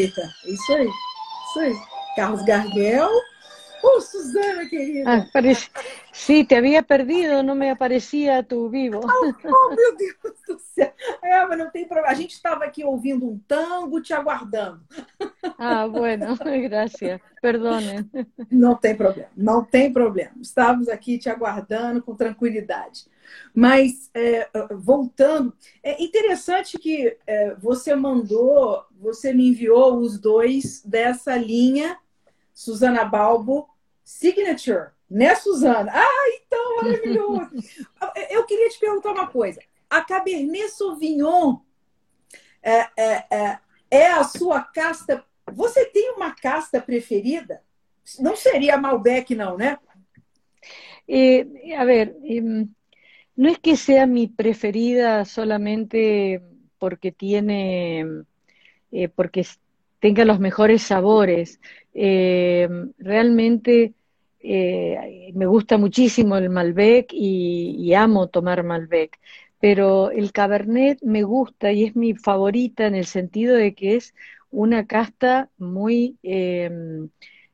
Isso aí. Isso aí. Carlos Garguel. Oh, Susana, querida. Ah, parece... Sí, te había perdido, não me aparecia tu vivo. Oh, oh, meu Deus do céu. É, mas não tem problema. A gente estava aqui ouvindo um tango, te aguardando. Ah, bueno, gracias. Perdone. Não tem problema, não tem problema. Estávamos aqui te aguardando com tranquilidade. Mas, é, voltando, é interessante que é, você mandou, você me enviou os dois dessa linha Susana Balbo Signature, né, Suzana? Ah, então, maravilhoso! Eu queria te perguntar uma coisa. A Cabernet Sauvignon é, é, é, é a sua casta. Você tem uma casta preferida? Não seria Malbec, não, né? Eh, a ver, eh, no es que sea mi preferida solamente porque tiene, eh, porque tenga los mejores sabores. Eh, realmente eh, me gusta muchísimo el Malbec y, y, amo tomar Malbec, pero el Cabernet me gusta y es mi favorita en el sentido de que es una casta muy eh,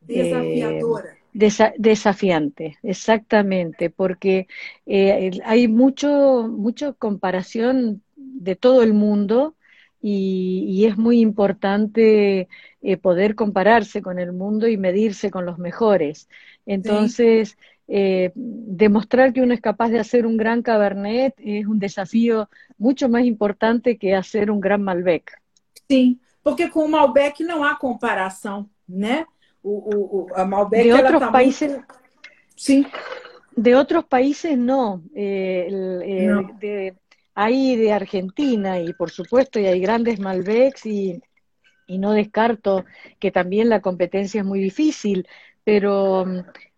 desafiadora. Desa desafiante, exactamente, porque eh, hay mucho, mucha comparación de todo el mundo y, y es muy importante eh, poder compararse con el mundo y medirse con los mejores. Entonces, sí. eh, demostrar que uno es capaz de hacer un gran Cabernet es un desafío mucho más importante que hacer un gran Malbec. Sim, porque com o Malbec não há comparação, né? O, a Malbec de otros tá países, muito... Sim. De otros países no. Eh, el, eh, no. De, hay de Argentina y por supuesto y hay grandes Malbecs y, y no descarto que también la competencia es muy difícil, pero,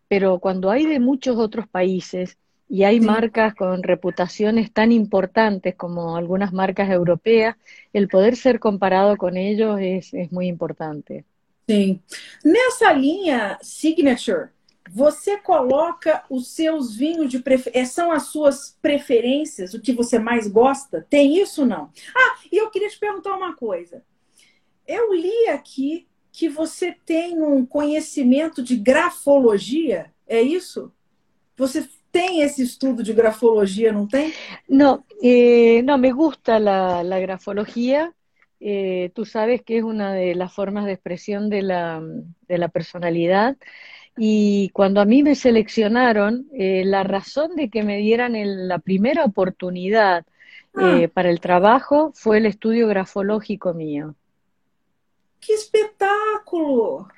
pero cuando hay de muchos otros países y hay Sí. marcas con reputaciones tan importantes como algunas marcas europeas, el poder ser comparado con ellos es, es muy importante. Sim. Nessa linha Signature, você coloca os seus vinhos de preferência. São as suas preferências, o que você mais gosta? Tem isso ou não? Ah, e eu queria te perguntar uma coisa. Eu li aqui que você tem um conhecimento de grafologia, é isso? Você tem esse estudo de grafologia, não tem? No, eh, no, me gusta la grafología. Eh, tú sabes que es una de las formas de expresión de la, de la personalidad. Y cuando a mí me seleccionaron, eh, la razón de que me dieran el- la primera oportunidad Ah. eh, para el trabajo fue el estudio grafológico mío. Que espetáculo!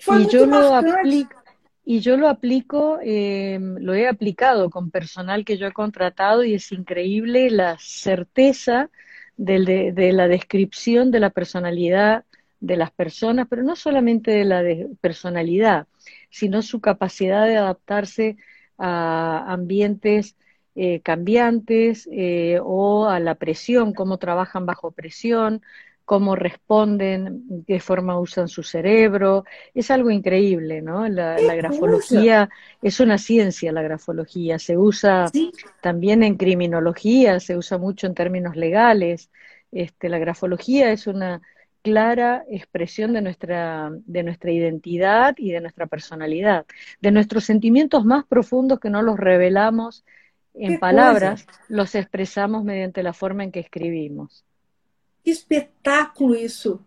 Foi Y yo lo aplico, y yo lo aplico, eh, lo he aplicado con personal que yo he contratado y es increíble la certeza del- de, de la descripción de la personalidad de las personas, pero no solamente de la personalidad, sino su capacidad de adaptarse a ambientes eh, cambiantes eh, o a la presión, cómo trabajan bajo presión, cómo responden, de qué forma usan su cerebro. Es algo increíble, ¿no? La, ¡Qué la grafología es una ciencia, la grafología. Se usa también en criminología, se usa mucho en términos legales. Este, la grafología es una clara expresión de nuestra, de nuestra identidad y de nuestra personalidad, de nuestros sentimientos más profundos que no los revelamos en ¡Qué palabras, los expresamos mediante la forma en que escribimos. Que espetáculo isso!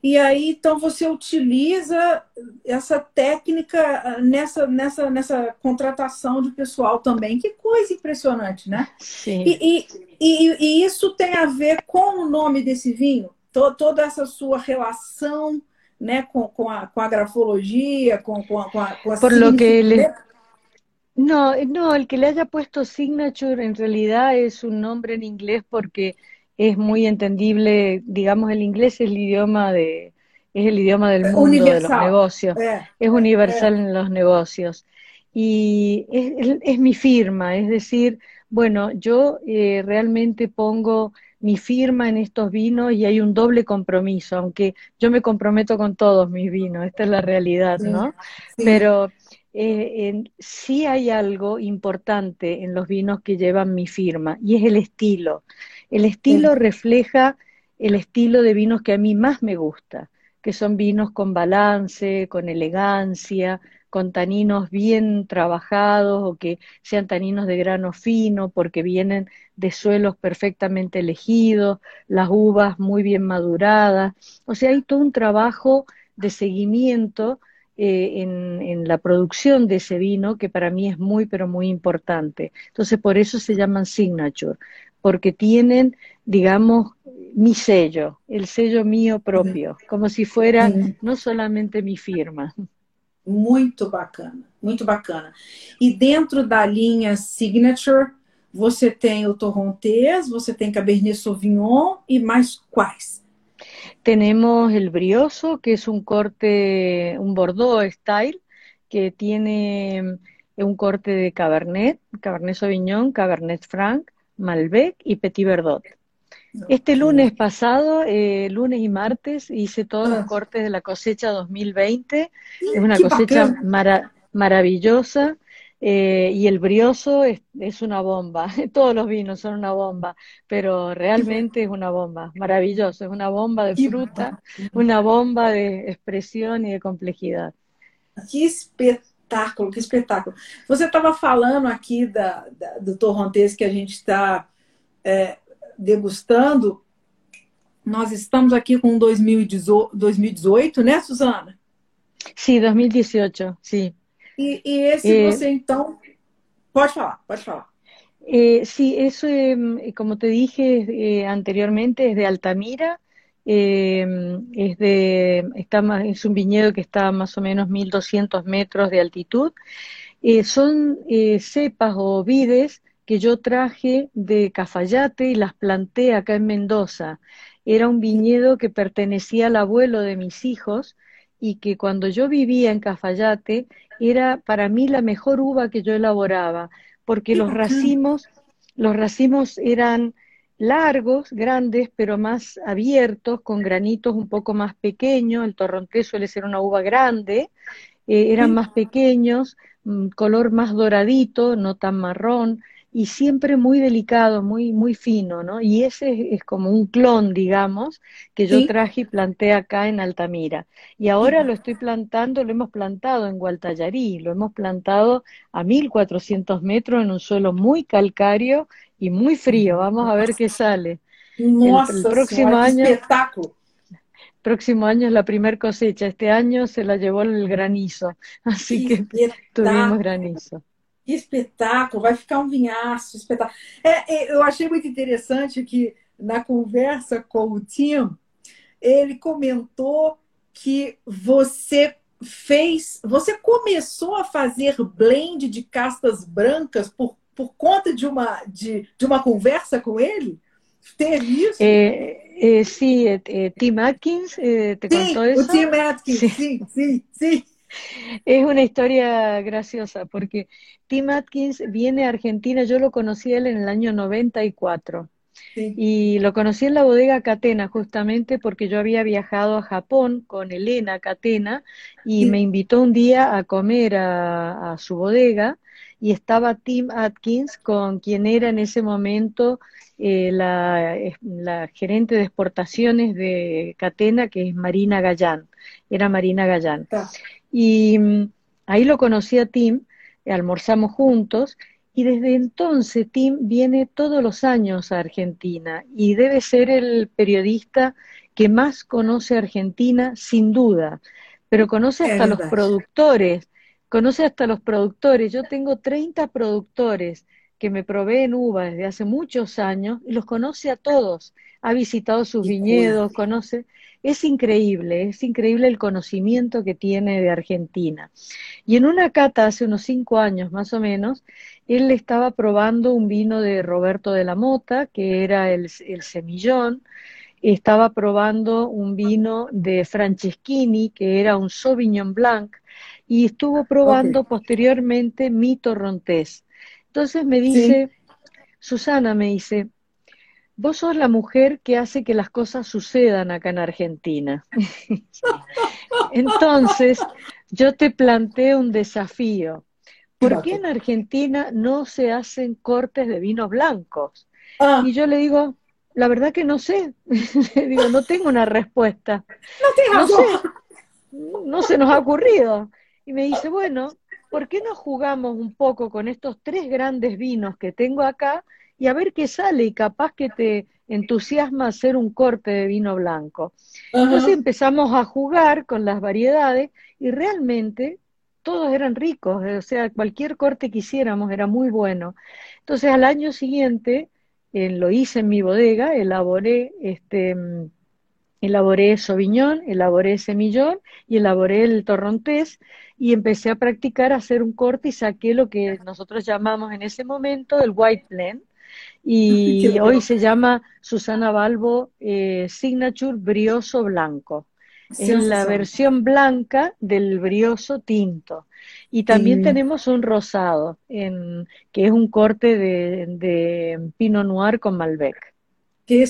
E aí, então, você utiliza essa técnica ah, nessa, nessa, nessa contratação de pessoal também. Que coisa impressionante, né? Sí. E, e, e, e isso tem a ver com o nome desse vinho? To- toda essa sua relação né, com, com, a, com a grafologia, com, com a, com a, com a Por lo que le- signific- No, no, el que le haya puesto signature en realidad es un nombre en inglés porque es muy entendible, digamos, el inglés es el idioma de, es el idioma del mundo de los negocios. É, es universal en los negocios. Y es, es- es mi firma, es decir, bueno, yo eh, realmente pongo mi firma en estos vinos y hay un doble compromiso, aunque yo me comprometo con todos mis vinos, esta es la realidad, ¿no? Pero eh, sí hay algo importante en los vinos que llevan mi firma y es el estilo. El estilo refleja el estilo de vinos que a mí más me gusta. que son vinos con balance, con elegancia, con taninos bien trabajados o que sean taninos de grano fino porque vienen de suelos perfectamente elegidos, las uvas muy bien maduradas. O sea, hay todo un trabajo de seguimiento eh, en, en, la producción de ese vino que para mí es muy, pero muy importante. Entonces, por eso se llaman signature, porque tienen, digamos, mi sello, el sello mío propio, como si fuera no solamente mi firma. Muito bacana, muito bacana. E dentro da linha Signature, você tem o Torrontés, você tem Cabernet Sauvignon e mais quais? Tenemos el brioso, que es un corte, un Bordeaux style, que tiene un corte de Cabernet, Cabernet Sauvignon, Cabernet Franc, Malbec y Petit Verdot. Este lunes pasado, eh, lunes y martes, hice todos los ah. cortes de la cosecha 2020. Es una cosecha maravillosa. Eh, y el brioso es, es, una bomba. Todos los vinos son una bomba, pero realmente es una bomba. Maravilloso. Es una bomba de fruta, una bomba de expresión y de complejidad. Espetáculo, que espetáculo. Você estava falando aqui da, da, do torrontés que a gente está é, degustando, nós estamos aqui com 2018, né, Suzana? Sim, 2018, sim. E, e esse eh, você, então, pode falar, pode falar. Eh, sí, eso, eh, como te dije eh, anteriormente, es de Altamira, eh, es, de, está más, es un viñedo que está a más o menos 1200 metros de altitud. Eh, son cepas o vides que yo traje de Cafayate y las planté acá en Mendoza. Era un viñedo que pertenecía al abuelo de mis hijos y que cuando yo vivía en Cafayate era para mí la mejor uva que yo elaboraba, porque los racimos, los racimos eran largos, grandes, pero más abiertos, con granitos un poco más pequeños. El torrontés suele ser una uva grande, eh, eran más pequeños, mm, color más doradito, no tan marrón y siempre muy delicado, muy, muy fino, ¿no? Y ese es, como un clon, digamos, que yo traje y planté acá en Altamira. Y ahora lo estoy plantando, lo hemos plantado en Gualtallarí, lo hemos plantado a 1400 metros en un suelo muy calcáreo y muy frío. Vamos a ver qué sale. el, próximo año. Espectáculo. Próximo año es la primer cosecha. Este año se la llevó el granizo, así que tuvimos granizo. Que espetáculo, vai ficar um vinhaço, espetáculo. É, é, eu achei muito interessante que na conversa com o Tim, ele comentou que você fez, você começou a fazer blend de castas brancas por, por conta de uma, de, de uma conversa com ele? Teve isso? É, é, sim, é, é, Tim Atkins é, te sim, contou isso? o Tim Atkins, sim, sim, sim. sim. Es una historia graciosa porque Tim Atkins viene a Argentina, yo lo conocí él en el año 94 y lo conocí en la bodega Catena justamente porque yo había viajado a Japón con Elena Catena y me invitó un día a comer a, su bodega y estaba Tim Atkins con quien era en ese momento eh, la, la, gerente de exportaciones de Catena, que es Marina Gallán, era Marina Gallán. Y mm, ahí lo conocí a Tim, almorzamos juntos y desde entonces Tim viene todos los años a Argentina y debe ser el periodista que más conoce a Argentina sin duda, pero conoce hasta los productores, conoce hasta los productores. Yo tengo 30 productores que me proveen uva desde hace muchos años y los conoce a todos. Ha visitado sus viñedos, conoce es increíble, es increíble el conocimiento que tiene de Argentina. Y en una cata hace unos cinco años más o menos, él estaba probando un vino de Roberto de la Mota, que era el, semillón, estaba probando un vino de Franceschini, que era un Sauvignon Blanc, y estuvo probando posteriormente mi Torrontés. Entonces me dice, Susana me dice, Vos sos la mujer que hace que las cosas sucedan acá en Argentina. Entonces, yo te planteo un desafío. ¿Por qué en Argentina no se hacen cortes de vinos blancos? Ah. Y yo le digo, la verdad que no sé. Digo, no tengo una respuesta. No, no sé. No se nos ha ocurrido. Y me dice, bueno, ¿por qué no jugamos un poco con estos tres grandes vinos que tengo acá y a ver qué sale y capaz que te entusiasma hacer un corte de vino blanco? Entonces empezamos a jugar con las variedades y realmente todos eran ricos, o sea, cualquier corte que hiciéramos era muy bueno. Entonces al año siguiente eh, lo hice en mi bodega, elaboré este elaboré Sauvignon, elaboré Semillón y elaboré el Torrontés y empecé a practicar a hacer un corte y saqué lo que nosotros llamamos en ese momento el White Blend y hoy se llama Susana Balbo eh, Signature Brioso Blanco. es la versión blanca del brioso tinto. Y también tenemos un rosado, en, que es un corte de, de Pinot Noir con Malbec. Qué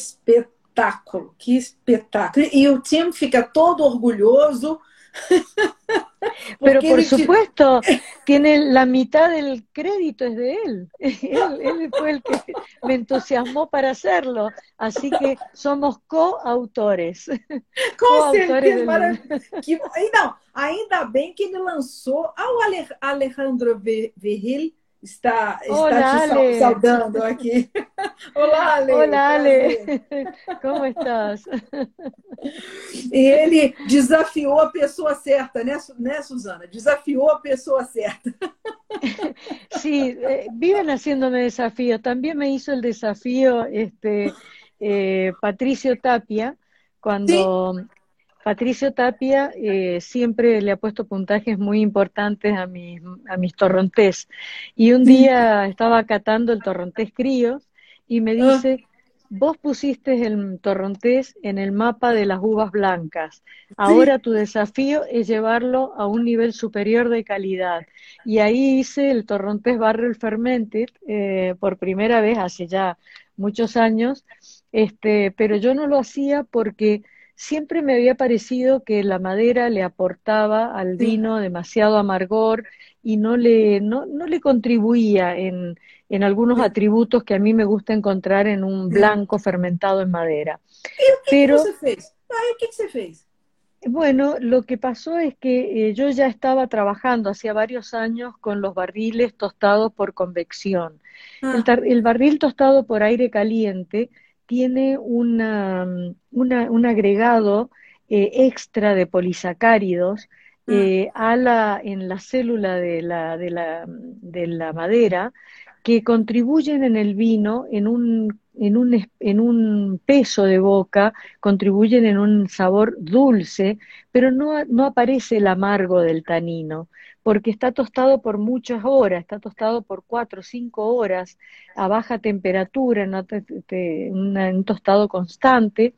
espetáculo, que espetáculo. E o Tim fica todo orgulhoso. Pero por supuesto, tiene la mitad del crédito es de él. él. él. fue el que me entusiasmó para hacerlo. Así que somos coautores. Com certeza. Que, não, ainda bem que ele lançou ao Alejandro Verril está, está Hola, te Ale. saudando aqui. Olá, Ale. Hola, Ale. Como estás? E ele desafiou a pessoa certa, né, né Suzana? Desafiou a pessoa certa. Sí, eh, viven haciéndome desafíos. También me hizo el desafío este, eh, Patricio Tapia, cuando Patricio Tapia eh, siempre le ha puesto puntajes muy importantes a mis, a mis torrontés. Y un día estaba catando el torrontés críos y me Ah. dice, vos pusiste el torrontés en el mapa de las uvas blancas. Ahora tu desafío es llevarlo a un nivel superior de calidad. Y ahí hice el torrontés Barrel Fermented eh, por primera vez hace ya muchos años, este, pero yo no lo hacía porque siempre me había parecido que la madera le aportaba al vino demasiado amargor y no le, no, no le contribuía en, en algunos atributos que a mí me gusta encontrar en un blanco fermentado en madera. Pero, que você fez? Bueno, lo que pasó es que eh, yo ya estaba trabajando hacía varios años con los barriles tostados por convección. El, Ah, el barril tostado por aire caliente tiene una, mm, una- un agregado eh, extra de polisacáridos ah, eh, a la, en la célula de la, de la, de la madera que contribuyen en el vino en un, en un, es- en un peso de boca, contribuyen en un sabor dulce, pero no, no aparece el amargo del tanino, porque está tostado por muchas horas, está tostado por cuatro o cinco horas a baja temperatura, en un tostado constante,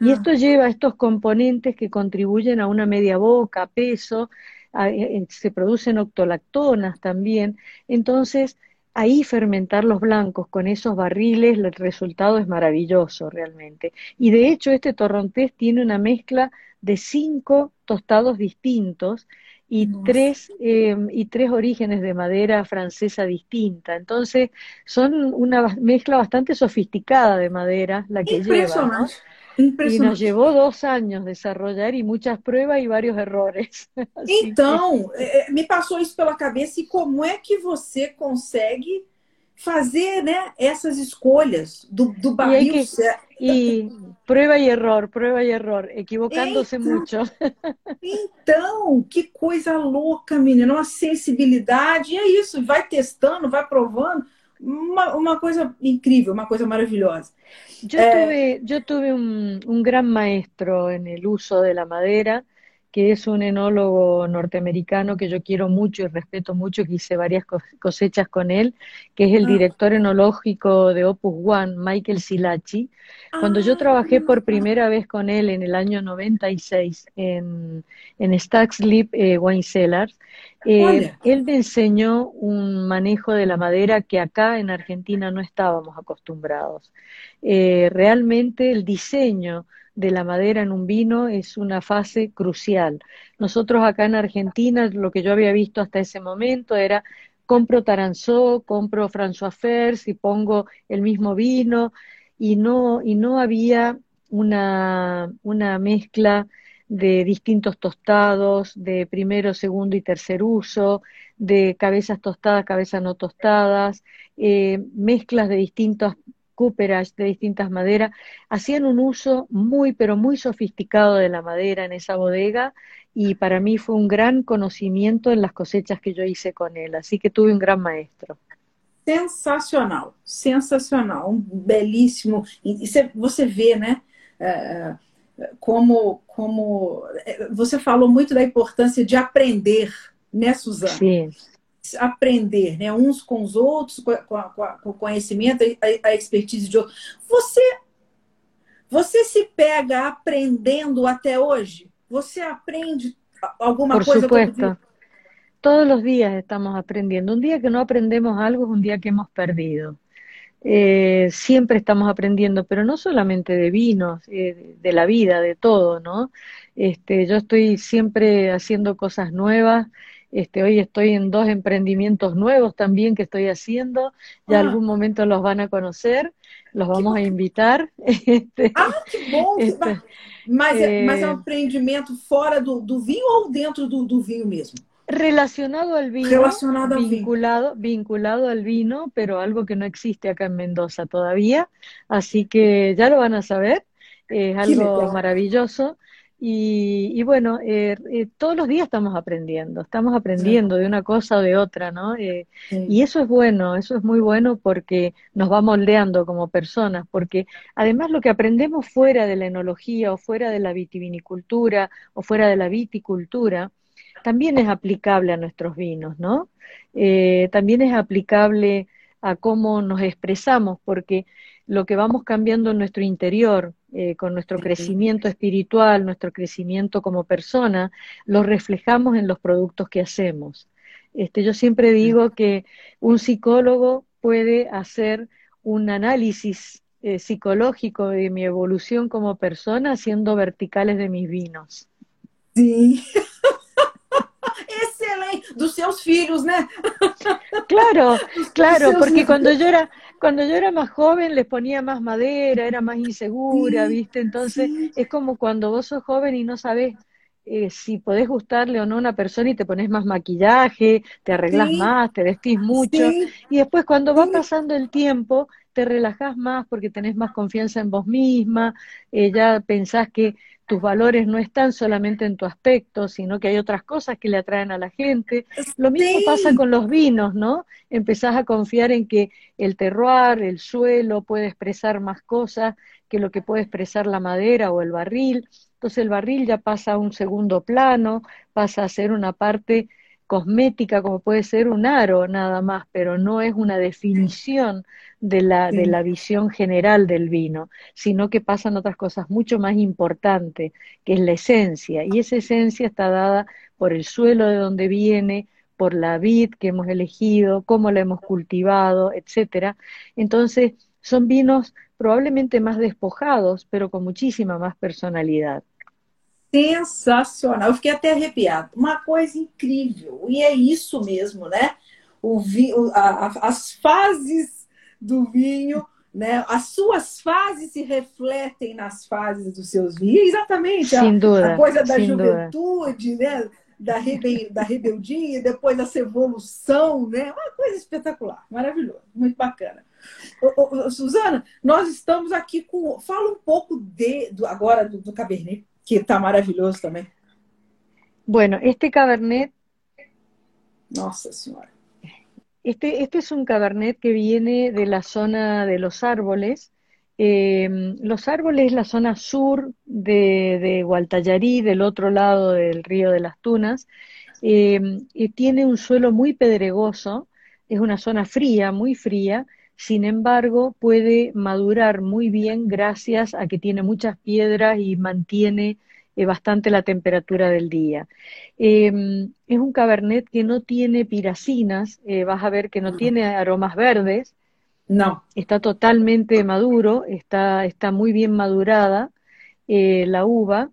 y ah. esto lleva estos componentes que contribuyen a una media boca, peso, a- eh, se producen octolactonas también, entonces ahí fermentar los blancos con esos barriles, el resultado es maravilloso realmente. Y de hecho este torrontés tiene una mezcla de cinco tostados distintos y tres, eh, y tres orígenes de madera francesa distinta. Entonces son una mezcla bastante sofisticada de madera la que lleva, ¿no? Y nos llevó dos años desarrollar y muchas pruebas y varios errores. Así que Então, é, é, me passou isso pela cabeça e como é que você consegue fazer né, essas escolhas do, do y hay barril que, certo? y prueba y error, prueba y error, equivocándose Eita, mucho. então, que coisa louca, menina, uma sensibilidade, e é isso, vai testando, vai provando, uma, uma coisa incrível, uma coisa maravilhosa. Yo É, tuve, yo tuve un, un gran maestro en el uso de la madera, que es un enólogo norteamericano que yo quiero mucho y respeto mucho, que hice varias cos- cosechas con él, que es el ah, director enológico de Opus One, Michael Silachi. Cuando yo ah, trabajé por primera vez con él en el año 96 en, en Stags Leap eh, Wine Cellars, eh, él me enseñó un manejo de la madera que acá en Argentina no estábamos acostumbrados. Eh, realmente el diseño de la madera en un vino es una fase crucial. Nosotros acá en Argentina, lo que yo había visto hasta ese momento era compro Taranzó, compro François Fers y pongo el mismo vino. y no, y no había una, una mezcla de distintos tostados, de primero, segundo y tercer uso, de cabezas tostadas, cabezas no tostadas, eh, mezclas de distintas cúperas, de distintas maderas. Hacían un uso muy, pero muy sofisticado de la madera en esa bodega y para mí fue un gran conocimiento en las cosechas que yo hice con él. Así que tuve un gran maestro. Sensacional, sensacional, um belíssimo. E você vê, né? como, como você falou muito da importância de aprender, né, Suzana? Sim. Aprender, né, uns com os outros, com, com, com o conhecimento, a, a expertise de outros. Você, você se pega aprendendo até hoje? Você aprende alguma Por coisa? Supuesto. Todos los días estamos aprendiendo. Un día que no aprendemos algo es un día que hemos perdido. Eh, siempre estamos aprendiendo, pero no solamente de vinos, eh, de la vida, de todo, ¿no? Este, yo estoy siempre haciendo cosas nuevas. Este, hoy estoy en dos emprendimientos nuevos también que estoy haciendo. Ya Ah. algún momento los van a conocer, los vamos a invitar. Este, Ah, que bom! Este, mas, é- mas é um empreendimento fora do, do vinho ou dentro do, do vinho mesmo? relacionado al vino, Relacionado al vino. vinculado, vinculado al vino, pero algo que no existe acá en Mendoza todavía. Así que ya lo van a saber, es algo maravilloso. Y, y bueno, eh, eh, todos los días estamos aprendiendo, estamos aprendiendo de una cosa o de otra, ¿no? Eh, y eso es bueno, eso es muy bueno porque nos va moldeando como personas, porque además lo que aprendemos fuera de la enología o fuera de la vitivinicultura o fuera de la viticultura, también es aplicable a nuestros vinos, ¿no? Eh, también es aplicable a cómo nos expresamos, porque lo que vamos cambiando en nuestro interior, eh, con nuestro crecimiento espiritual, nuestro crecimiento como persona, lo reflejamos en los productos que hacemos. Este, yo siempre digo que un psicólogo puede hacer un análisis eh, psicológico de mi evolución como persona haciendo verticales de mis vinos. Sim. Dos seus filhos, né? Claro, claro, porque cuando yo era, cuando yo era más joven les ponía más madera, era más insegura, Sí, ¿viste? Entonces sí. es como cuando vos sos joven y no sabés eh, si podés gustarle o no a una persona y te pones más maquillaje, te arreglás Sí. más, te vestís mucho, y después cuando va pasando el tiempo te relajás más porque tenés más confianza en vos misma, eh, ya pensás que tus valores no están solamente en tu aspecto, sino que hay otras cosas que le atraen a la gente. Lo mismo pasa con los vinos, ¿no? Empezás a confiar en que el terroir, el suelo, puede expresar más cosas que lo que puede expresar la madera o el barril. Entonces el barril ya pasa a un segundo plano, pasa a ser una parte cosmética como puede ser un aro nada más, pero no es una definición de la, de la visión general del vino, sino que pasan otras cosas mucho más importantes, que es la esencia, y esa esencia está dada por el suelo de donde viene, por la vid que hemos elegido, cómo la hemos cultivado, etcétera. Entonces, son vinos probablemente más despojados, pero con muchísima más personalidad. Sensacional. Eu fiquei até arrepiada. Uma coisa incrível. E é isso mesmo, né? O vi, a- a- as fases do vinho, né? As suas fases se refletem nas fases dos seus vinhos. Exatamente. A, a coisa da juventude, né? Da, rebe, da rebeldia, depois dessa evolução, né? Uma coisa espetacular, maravilhoso, muito bacana. Ô, ô, ô, Suzana, nós estamos aqui com. Fala um pouco de, do, agora do, do Cabernet, que está maravilhoso também. Bueno, este Cabernet Nossa Senhora. Este, este es un cabernet que viene de la zona de los árboles. Eh, los árboles es la zona sur de, de Gualtallarí, del otro lado del río de las Tunas, eh, y tiene un suelo muy pedregoso, es una zona fría, muy fría, sin embargo puede madurar muy bien gracias a que tiene muchas piedras y mantiene eh, bastante la temperatura del día. Eh, es un cabernet que no tiene piracinas, eh, vas a ver que no tiene aromas verdes, Não. está totalmente maduro, está, está muy bien madurada eh, la uva,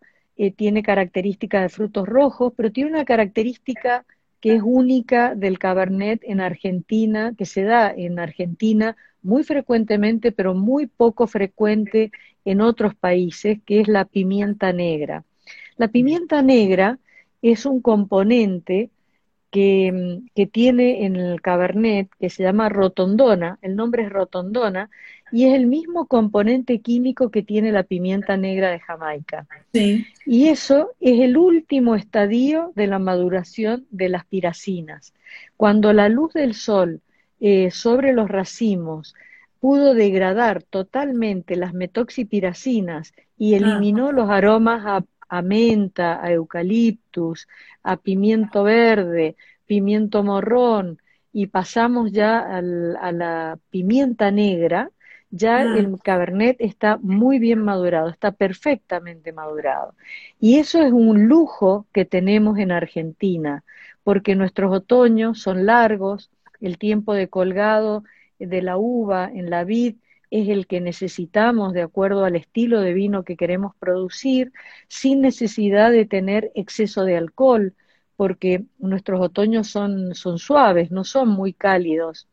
tiene características de frutos rojos, pero tiene una característica que es única del Cabernet en Argentina, que se da en Argentina muy frecuentemente, pero muy poco frecuente en otros países, que es la pimienta negra. La pimienta negra es un componente que, que, tiene en el Cabernet, que se llama rotondona, el nombre es rotondona, y es el mismo componente químico que tiene la pimienta negra de Jamaica. Y eso es el último estadio de la maduración de las piracinas. Cuando la luz del sol eh, sobre los racimos pudo degradar totalmente las metoxipiracinas y eliminó los aromas a, a menta, a eucaliptus, a pimiento verde, pimiento morrón, y pasamos ya al, a la pimienta negra, ya el Cabernet está muy bien madurado, está perfectamente madurado. Y eso es un lujo que tenemos en Argentina, porque nuestros otoños son largos, el tiempo de colgado de la uva en la vid es el que necesitamos de acuerdo al estilo de vino que queremos producir, sin necesidad de tener exceso de alcohol, porque nuestros otoños son, son suaves, no son muy cálidos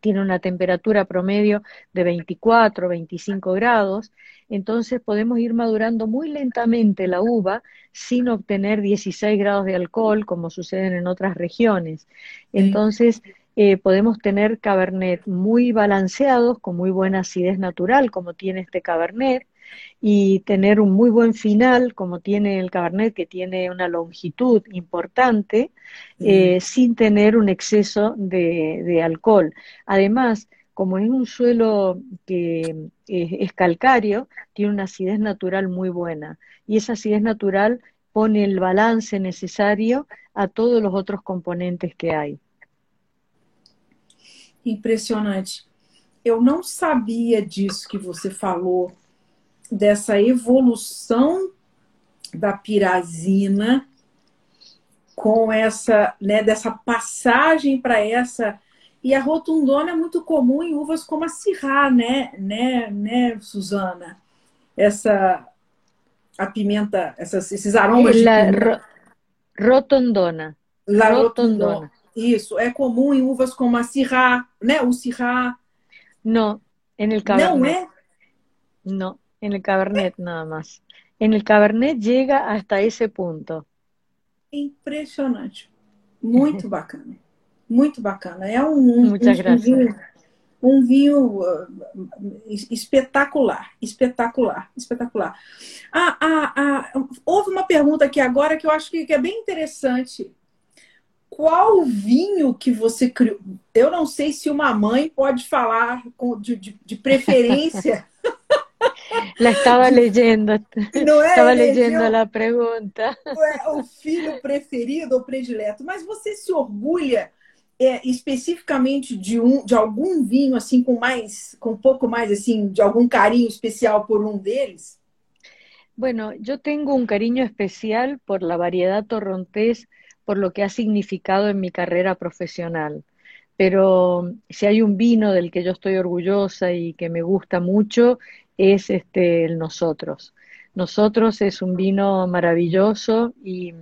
tiene una temperatura promedio de 24, 25 grados, entonces podemos ir madurando muy lentamente la uva sin obtener 16 grados de alcohol, como sucede en otras regiones. Entonces, eh, podemos tener cabernet muy balanceados, con muy buena acidez natural, como tiene este cabernet, y tener un muy buen final, como tiene el Cabernet, que tiene una longitud importante, eh, sin tener un exceso de, alcohol. Además, como es un suelo que es calcáreo, tiene una acidez natural muy buena. Y esa acidez natural pone el balance necesario a todos los otros componentes que hay. Impressionante. Eu não sabia disso que você falou dessa evolução da pirazina com essa, né, dessa passagem para essa e a rotundona é muito comum em uvas como a Syrah, né, né, né, Suzana? Essa a pimenta, essas, esses aromas de pimenta. rotondona. La rotondona. rotondona. Isso, é comum em uvas como a Syrah, né, o Syrah. Não, en el Cabernet. Não é? Não. En el Cabernet nada más. En el Cabernet llega hasta ese punto. Impressionante. Muito bacana. Muito bacana. É um, Muchas um, um vinho, um vinho uh, espetacular, espetacular, espetacular. Ah, ah, ah, houve uma pergunta aqui agora que eu acho que, que é bem interessante. Qual vinho que você criou? Eu não sei se uma mãe pode falar de, de, de preferência La estaba leyendo, não é estava leyendo a pergunta. É o filho preferido ou predileto, mas você se orgulha é, especificamente de um, de algum vinho assim com mais, com um pouco mais assim, de algum carinho especial por um deles? Bueno, yo tengo un cariño especial por la variedad torrontés, por lo que ha significado en mi carrera profesional. Pero si hay un vino del que yo estoy orgullosa y que me gusta mucho, es este, el Nosotros. Nosotros es un vino maravilloso y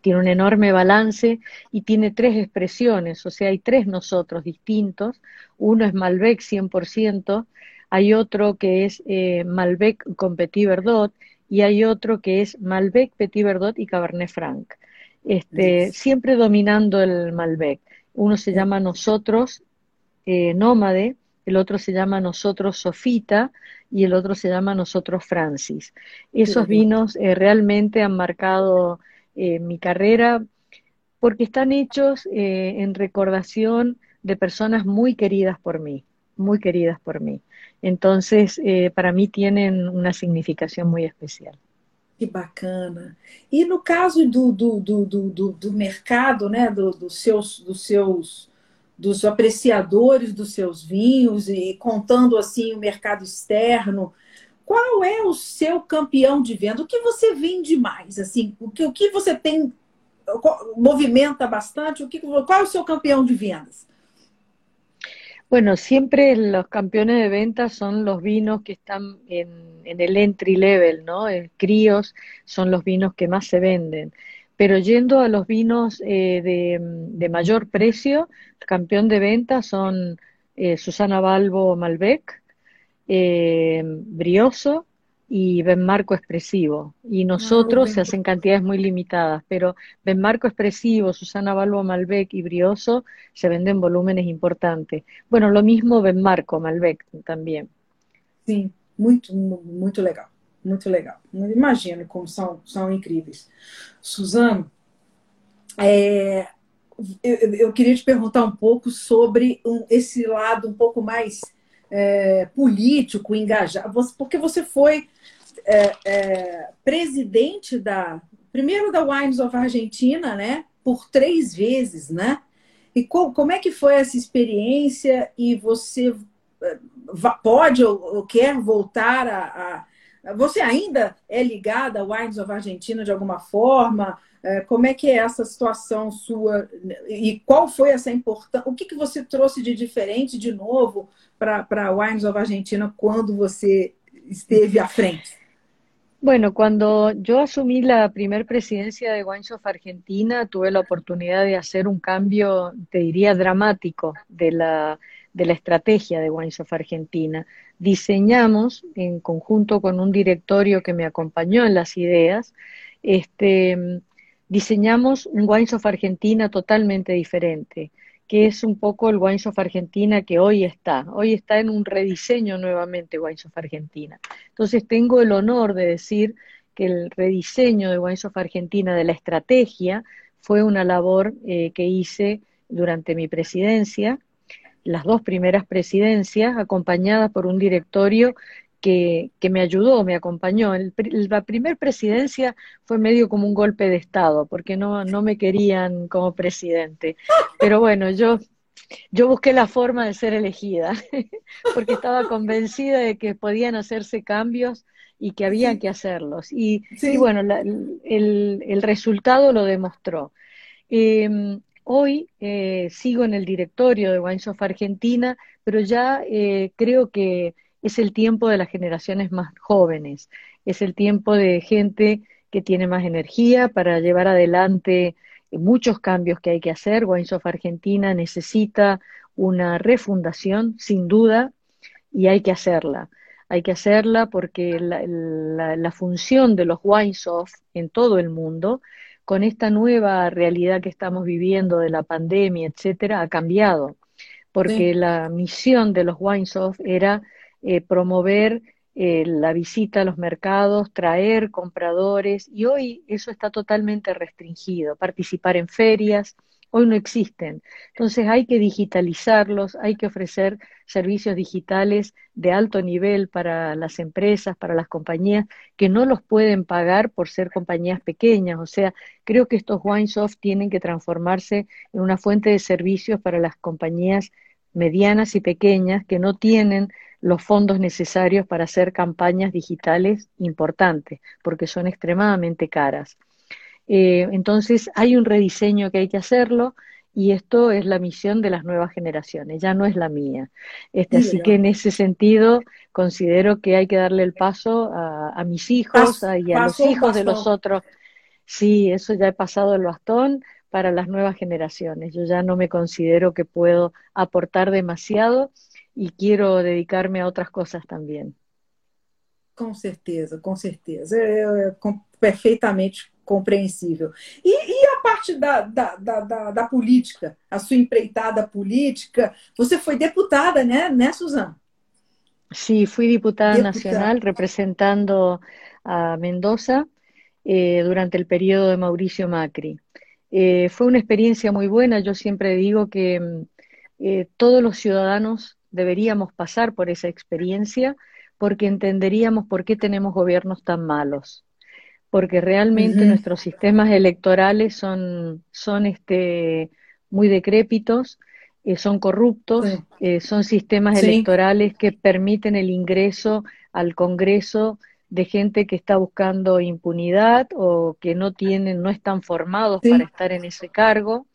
tiene un enorme balance y tiene tres expresiones, o sea, hay tres nosotros distintos. Uno es Malbec 100%, hay otro que es eh, Malbec con Petit Verdot y hay otro que es Malbec, Petit Verdot y Cabernet Franc. Este, Siempre dominando el Malbec. Uno se llama Nosotros eh, Nómade el otro se llama Nosotros Sofita y el otro se llama Nosotros Francis. Esos vinos eh, realmente han marcado eh, mi carrera porque están hechos eh, en recordación de personas muy queridas por mí, muy queridas por mí. Entonces, para mí tienen una significación muy especial. Que bacana. E no caso do, do, do, do, do mercado, né, do, dos seus, dos seus dos apreciadores dos seus vinhos e contando assim o mercado externo. Qual é o seu campeão de venda? O que você vende mais? Assim, o que, o que você tem movimenta bastante? O que, qual é o seu campeão de vendas? Bueno, siempre los campeones de ventas son los vinos que están en, en el entry level, ¿no? En críos son los vinos que más se venden. Pero yendo a los vinos eh, de, mayor precio, campeón de venta son Susana Balbo Malbec, Brioso y Benmarco Expresivo. Y nosotros se hacen cantidades muy limitadas, pero Benmarco Expresivo, Susana Balbo Malbec y Brioso se venden volúmenes importantes. Bueno, lo mismo Benmarco Malbec también. Sí, muy, muy legal, muy legal. Imagino como son, son incríveis. Suzana, é, eu, eu, queria te perguntar um pouco sobre um, esse lado um pouco mais é, político, engajado, porque você foi é, é, presidente da primeiro da Wines of Argentina, né? Por três vezes, né? E co como é que foi essa experiência? E você é, pode ou, ou quer voltar a, a, Você ainda é ligada à Wines of Argentina de alguma forma? É, como é que é essa situação sua? E qual foi essa importância? O que, que você trouxe de diferente, de novo, para Wines of Argentina quando você esteve à frente? Bueno, cuando yo asumí la primer presidencia de Wines of Argentina, tuve la oportunidad de hacer un cambio, te diría, dramático de la, de la estrategia de Wines of Argentina. Diseñamos, en conjunto con un directorio que me acompañó en las ideas, este, diseñamos un Wines of Argentina totalmente diferente que es un poco el Wines of Argentina que hoy está. Hoy está en un rediseño nuevamente Wines of Argentina. Entonces tengo el honor de decir que el rediseño de Wines of Argentina de la estrategia fue una labor eh, que hice durante mi presidencia, las dos primeras presidencias, acompañadas por un directorio que, me ayudó, me acompañó. la primera presidencia fue medio como un golpe de Estado, porque no, no me querían como presidente. Pero bueno, yo, yo busqué la forma de ser elegida, porque estaba convencida de que podían hacerse cambios y que había que hacerlos. Y, bueno, el, el, resultado lo demostró. Em, hoy eh, sigo en el directorio de Wines of Argentina, pero ya eh, creo que es el tiempo de las generaciones más jóvenes, es el tiempo de gente que tiene más energía para llevar adelante muchos cambios que hay que hacer. Wines of Argentina necesita una refundación, sin duda, y hay que hacerla. Hay que hacerla porque la, función de los Wines of en todo el mundo, con esta nueva realidad que estamos viviendo de la pandemia, etcétera, ha cambiado. Porque la misión de los Wines of era eh, promover eh, la visita a los mercados, traer compradores, y hoy eso está totalmente restringido. Participar en ferias, hoy no existen. Entonces hay que digitalizarlos, hay que ofrecer servicios digitales de alto nivel para las empresas, para las compañías que no los pueden pagar por ser compañías pequeñas. O sea, creo que estos Winesoft tienen que transformarse en una fuente de servicios para las compañías medianas y pequeñas que no tienen los fondos necesarios para hacer campañas digitales importantes, porque son extremadamente caras. Eh, entonces, hay un rediseño que hay que hacerlo y esto es la misión de las nuevas generaciones, ya no es la mía. Este, así que en ese sentido considero que hay que darle el paso a, mis hijos y a los hijos de los otros. Sí, eso ya he pasado el bastón para las nuevas generaciones. Yo ya no me considero que puedo aportar demasiado e quero dedicar-me a outras coisas também. Com certeza, com certeza. Perfeitamente compreensível. E, e a parte da, da, da, da, política, a sua empreitada política? Você foi deputada, né, né Suzana? Sí, fui diputada, diputada. nacional representando a Mendoza eh, durante el periodo de Mauricio Macri. Eh, fue una experiencia muy buena. Yo siempre digo que mm, eh, todos los ciudadanos deberíamos pasar por esa experiencia porque entenderíamos por qué tenemos gobiernos tan malos. Porque realmente nuestros sistemas electorales son, son este, muy decrépitos, eh, son corruptos, eh, son sistemas electorales que permiten el ingreso al Congreso de gente que está buscando impunidad o que no tienen, no están formados para estar en ese cargo.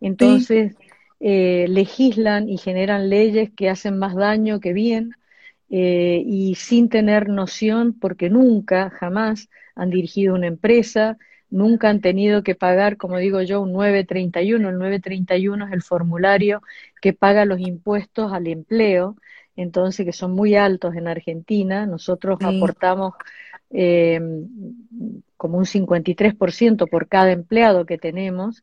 Entonces, eh, legislan y generan leyes que hacen más daño que bien eh, y sin tener noción, porque nunca, jamás han dirigido una empresa, nunca han tenido que pagar, como digo yo, un 931. El 931 es el formulario que paga los impuestos al empleo, entonces que son muy altos en Argentina. Nosotros aportamos eh, como un 53% por cada empleado que tenemos,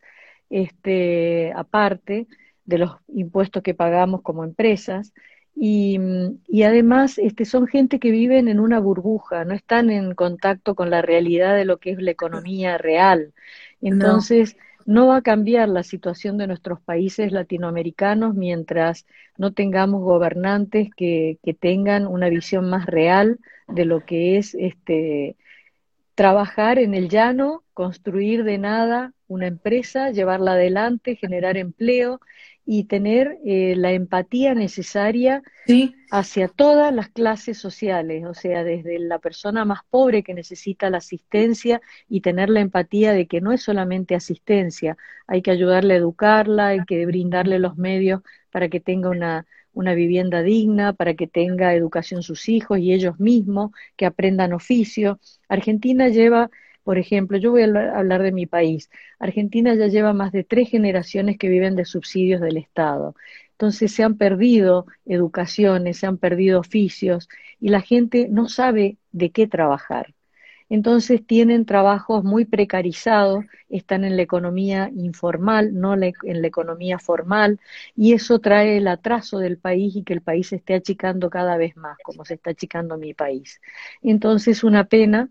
este, aparte de los impuestos que pagamos como empresas. Y, y, además este, son gente que viven en una burbuja, no están en contacto con la realidad de lo que es la economía real. Entonces, no, va a cambiar la situación de nuestros países latinoamericanos mientras no tengamos gobernantes que, que tengan una visión más real de lo que es este, trabajar en el llano, construir de nada una empresa, llevarla adelante, generar empleo y tener eh, la empatía necesaria hacia todas las clases sociales, o sea, desde la persona más pobre que necesita la asistencia y tener la empatía de que no es solamente asistencia, hay que ayudarle a educarla, hay que brindarle los medios para que tenga una, una vivienda digna, para que tenga educación sus hijos y ellos mismos, que aprendan oficio. Argentina lleva por ejemplo, yo voy a hablar de mi país. Argentina ya lleva más de tres generaciones que viven de subsidios del Estado. Entonces se han perdido educaciones, se han perdido oficios y la gente no sabe de qué trabajar. Entonces tienen trabajos muy precarizados, están en la economía informal, no en la economía formal, y eso trae el atraso del país y que el país se esté achicando cada vez más, como se está achicando mi país. Entonces, una pena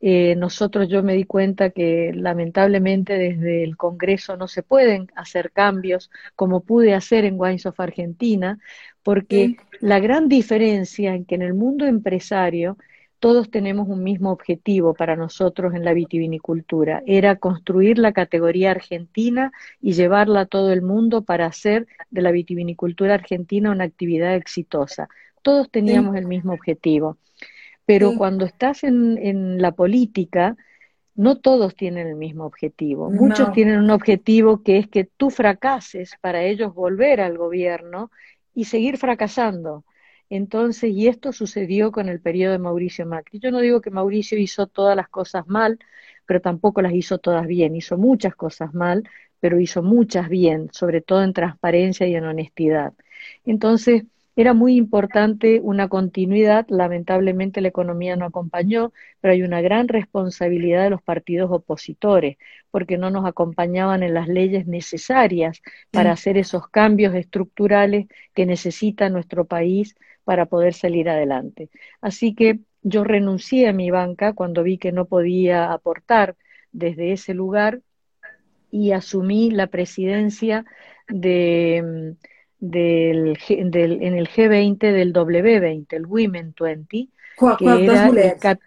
eh, nosotros yo me di cuenta que lamentablemente desde el Congreso no se pueden hacer cambios como pude hacer en Wines of Argentina, porque la gran diferencia en que en el mundo empresario todos tenemos un mismo objetivo para nosotros en la vitivinicultura, era construir la categoría argentina y llevarla a todo el mundo para hacer de la vitivinicultura argentina una actividad exitosa. Todos teníamos el mismo objetivo. Pero cuando estás en, la política, no todos tienen el mismo objetivo. Muchos tienen un objetivo que es que tú fracases para ellos volver al gobierno y seguir fracasando. Entonces, y esto sucedió con el periodo de Mauricio Macri. Yo no digo que Mauricio hizo todas las cosas mal, pero tampoco las hizo todas bien. Hizo muchas cosas mal, pero hizo muchas bien, sobre todo en transparencia y en honestidad. Entonces, era muy importante una continuidad, lamentablemente la economía no acompañó, pero hay una gran responsabilidad de los partidos opositores, porque no nos acompañaban en las leyes necesarias para hacer esos cambios estructurales que necesita nuestro país para poder salir adelante. Así que yo renuncié a mi banca cuando vi que no podía aportar desde ese lugar y asumí la presidencia de del, del, en el G20 del W20, el Women 20, que era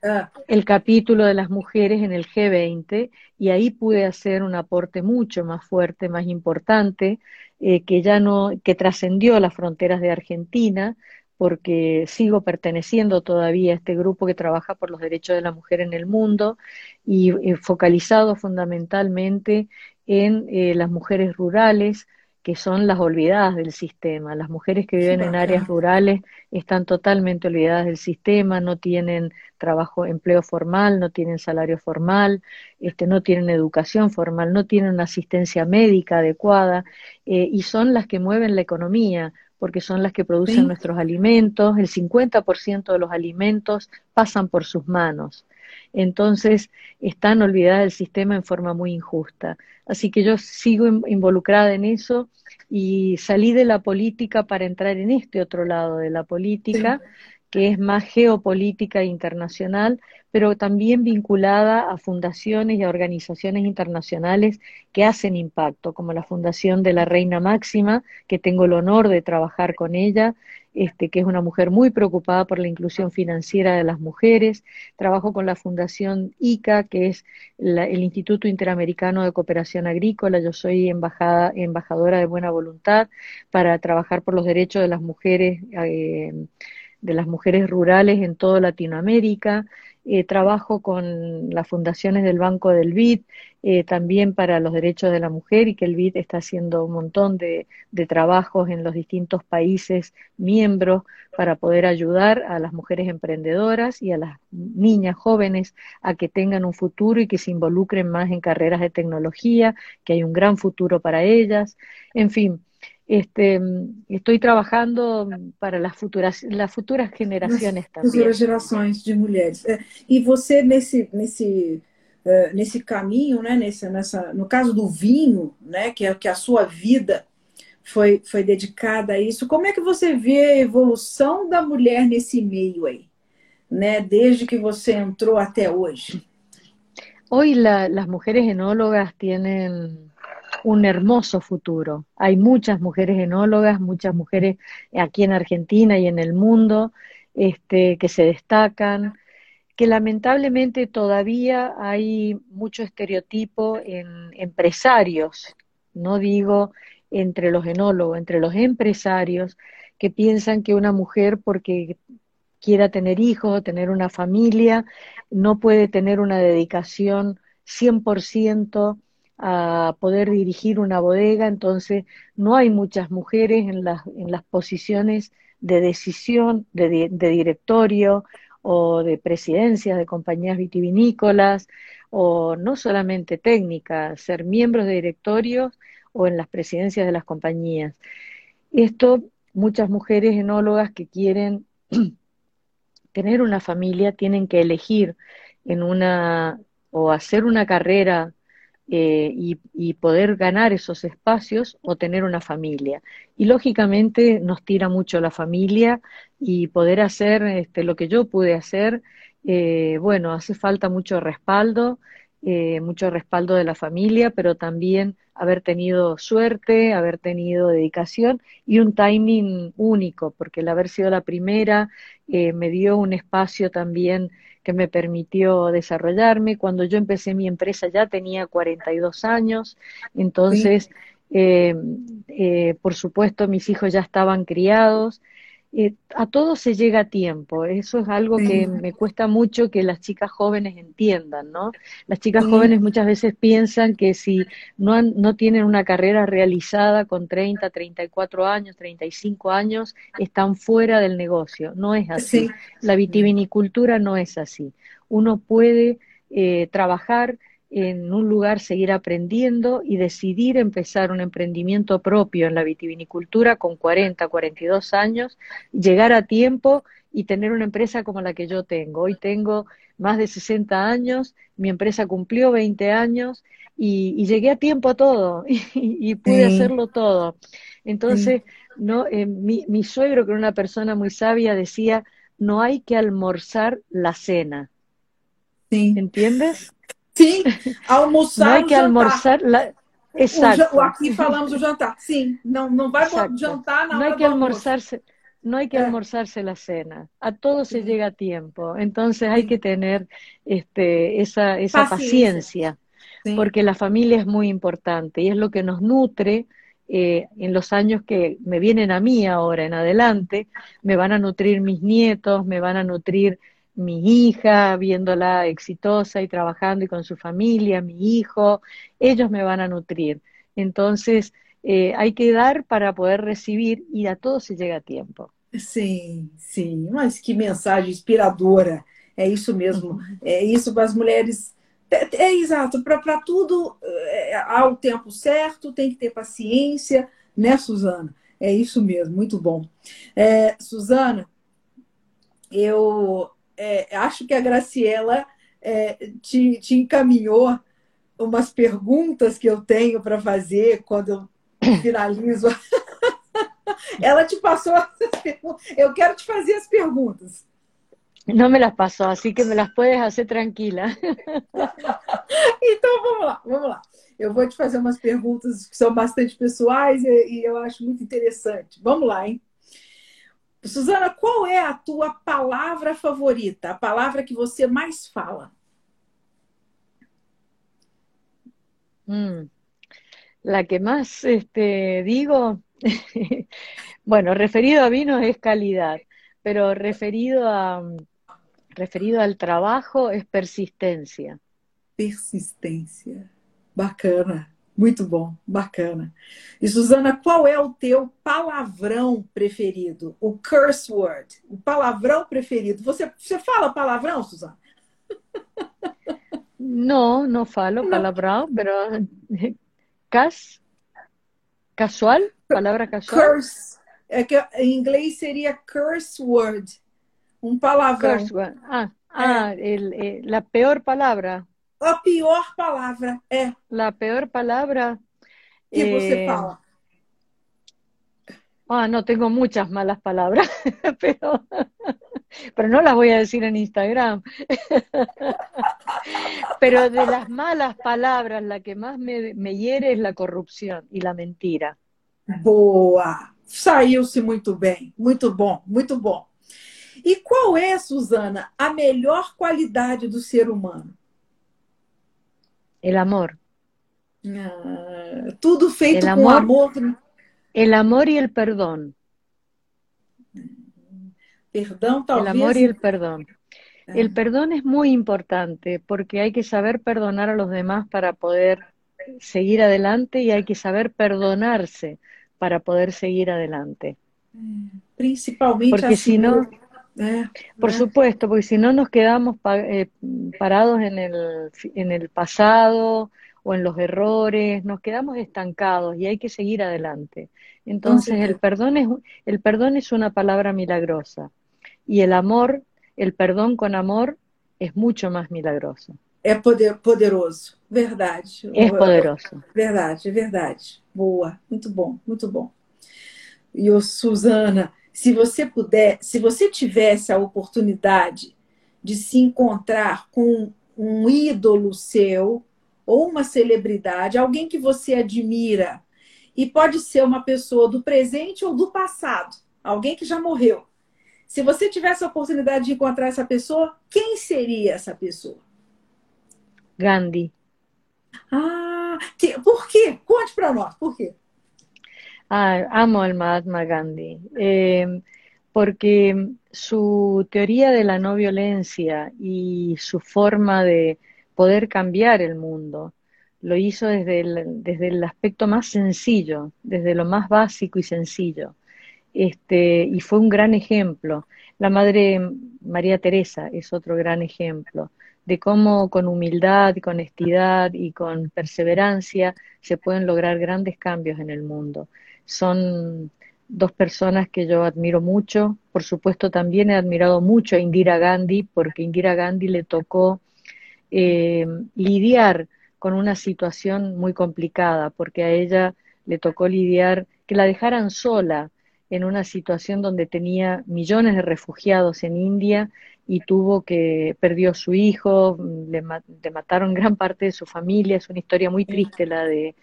ah. el, capítulo de las mujeres en el G20, y ahí pude hacer un aporte mucho más fuerte, más importante, eh, que ya no, que trascendió las fronteras de Argentina, porque sigo perteneciendo todavía a este grupo que trabaja por los derechos de la mujer en el mundo y eh, focalizado fundamentalmente en eh, las mujeres rurales, que son las olvidadas del sistema. Las mujeres que viven en áreas rurales están totalmente olvidadas del sistema, no tienen trabajo, empleo formal, no tienen salario formal, este, no tienen educación formal, no tienen asistencia médica adecuada eh, y son las que mueven la economía porque son las que producen nuestros alimentos, el 50% de los alimentos pasan por sus manos. Entonces, están olvidadas del sistema en forma muy injusta. Así que yo sigo involucrada en eso y salí de la política para entrar en este otro lado de la política, que es más geopolítica internacional, pero también vinculada a fundaciones y a organizaciones internacionales que hacen impacto, como la Fundación de la Reina Máxima, que tengo el honor de trabajar con ella, este, que es una mujer muy preocupada por la inclusión financiera de las mujeres. Trabajo con la Fundación ICA, que es el Instituto Interamericano de Cooperación Agrícola. Yo soy embajada, embajadora de buena voluntad para trabajar por los derechos de las mujeres. Eh, de las mujeres rurales en toda Latinoamérica. Eh, trabajo con las fundaciones del Banco del BID, eh, también para los derechos de la mujer y que el BID está haciendo un montón de, de, trabajos en los distintos países miembros para poder ayudar a las mujeres emprendedoras y a las niñas jóvenes a que tengan un futuro y que se involucren más en carreras de tecnología, que hay un gran futuro para ellas. En fin, este, estoy trabajando para las futuras, las futuras gerações também. Futuras gerações de mulheres. E você, nesse, nesse, uh, nesse caminho, né, nesse, nessa, no caso do vinho, né, que, é, que a sua vida foi, foi dedicada a isso, como é que você vê a evolução da mulher nesse meio aí? Né, desde que você entrou até hoje? Hoy la, las mujeres enólogas tienen un hermoso futuro. Hay muchas mujeres enólogas, muchas mujeres aquí en Argentina y en el mundo este, que se destacan, que lamentablemente todavía hay mucho estereotipo en empresarios, no digo entre los enólogos, entre los empresarios que piensan que una mujer porque quiera tener hijos, tener una familia, no puede tener una dedicación 100% a poder dirigir una bodega, entonces no hay muchas mujeres en las, en las posiciones de decisión, de, de directorio o de presidencias de compañías vitivinícolas, o no solamente técnicas, ser miembros de directorios o en las presidencias de las compañías. Esto, muchas mujeres enólogas que quieren tener una familia tienen que elegir en una o hacer una carrera eh, y, y, poder ganar esos espacios o tener una familia. Y lógicamente nos tira mucho la familia y poder hacer este, lo que yo pude hacer, eh, bueno, hace falta mucho respaldo, eh, mucho respaldo de la familia, pero también haber tenido suerte, haber tenido dedicación y un timing único, porque el haber sido la primera me dio un espacio también que me permitió desarrollarme. Cuando yo empecé mi empresa ya tenía 42 años, entonces, eh, eh, por supuesto, mis hijos ya estaban criados. Eh, a todo se llega a tiempo, eso es algo sí. que me cuesta mucho que las chicas jóvenes entiendan, ¿no? Las chicas sí. jóvenes muchas veces piensan que si no, han, no tienen una carrera realizada con 30, 34 años, 35 años, están fuera del negocio, no es así. Sí. La vitivinicultura no es así. Uno puede eh, trabajar en un lugar seguir aprendiendo y decidir empezar un emprendimiento propio en la vitivinicultura con 40, 42 años, llegar a tiempo y tener una empresa como la que yo tengo. Hoy tengo más de 60 años, mi empresa cumplió 20 años y, y llegué a tiempo a todo y, y pude sí. hacerlo todo. Entonces, sí. no, eh, mi, mi suegro, que era una persona muy sabia, decía, no hay que almorzar la cena. Sí. ¿Entiendes? Sim, almoçar não é que almoçar la... Exato. O, aqui falamos o jantar. Sim, não, não vai Exacto. jantar na hora hay que almorzarse, No hay que almorzarse la cena, a todo se llega a tiempo, entonces hay que tener este, esa, esa paciencia, paciencia sí. porque la familia es muy importante y es lo que nos nutre eh, en los años que me vienen a mí ahora en adelante, me van a nutrir mis nietos, me van a nutrir mi hija, viéndola exitosa y trabajando y con su familia, mi hijo, ellos me van a nutrir. Entonces, eh, hay que dar para poder recibir e a todo se llega a tempo. Sim, sim. Mas que mensagem inspiradora. É isso mesmo. É isso para as mulheres. É, é exato. Para tudo é, há o tempo certo, tem que ter paciência, né, Suzana? É isso mesmo, muito bom. É, Suzana, eu é, acho que a Graciela é, te, te, encaminhou umas perguntas que eu tenho para fazer quando eu finalizo. Ela te passou essas perguntas. Eu quero te fazer as perguntas. Não me las passou, assim que me las puedes fazer tranquila. então vamos lá, vamos lá. Eu vou te fazer umas perguntas que são bastante pessoais e, e eu acho muito interessante. Vamos lá, hein? Suzana, qual é a tua palavra favorita? A palavra que você mais fala? Mm. La que más este, digo, bueno, referido a vinos es calidad. pero referido a referido al trabajo es persistência. Persistência. Bacana. Muito bom, bacana. E Suzana, qual é o teu palavrão preferido? O curse word, o palavrão preferido. Você, você fala palavrão, Suzana? Não, não falo palavrão, mas cas, casual, palavra casual. Curse. É que em inglês seria curse word. Um palavrão. Curse word. Ah, ah el, el, la peor palavra. A pior palavra é. La peor palavra. Que eh, você fala. Ah, no, tengo muchas malas palabras, pero, pero no las voy a decir en Instagram. Pero de las malas palabras, la que más me, me hiere es la corrupción y la mentira. Boa! Saiu-se muito bem, muito bom, muito bom. E qual é, Suzana, a melhor qualidade do ser humano? El amor. Ah, tudo feito el com amor. El amor y el perdón. Perdón, tal El amor y el perdón. Ah. El perdón es muy importante porque hay que saber perdonar a los demás para poder seguir adelante y hay que saber perdonarse para poder seguir adelante. Principalmente porque si no, eh, por eh. supuesto, porque si no nos quedamos eh, parados en el, en el pasado o en los errores, nos quedamos estancados y hay que seguir adelante. Entonces el perdón es el perdón es una palabra milagrosa y el amor, el perdón con amor es mucho más milagroso. É poder, poderoso, verdade. É poderoso. Verdade, verdade. Boa, muito bom, muito bom. E o Suzana, se você puder, se você tivesse a oportunidade de se encontrar com um ídolo seu ou uma celebridade, alguém que você admira, e pode ser uma pessoa do presente ou do passado, alguém que já morreu. Se você tivesse a oportunidade de encontrar essa pessoa, quem seria essa pessoa? Gandhi. Ah, que, por quê? Conte para nós, por quê? Ah, amo al Mahatma Gandhi, eh, porque su teoría de la no violencia y su forma de poder cambiar el mundo lo hizo desde el, desde el aspecto más sencillo, desde lo más básico y sencillo. Este, y fue un gran ejemplo. La madre María Teresa es otro gran ejemplo de cómo con humildad, con honestidad y con perseverancia se pueden lograr grandes cambios en el mundo. Son dos personas que yo admiro mucho. Por supuesto, también he admirado mucho a Indira Gandhi, porque Indira Gandhi le tocó eh, lidiar con una situación muy complicada, porque a ella le tocó lidiar, que la dejaran sola en una situación donde tenía millones de refugiados en India y tuvo que, perdió a su hijo, le, le, mataron gran parte de su familia, es una historia muy triste la de,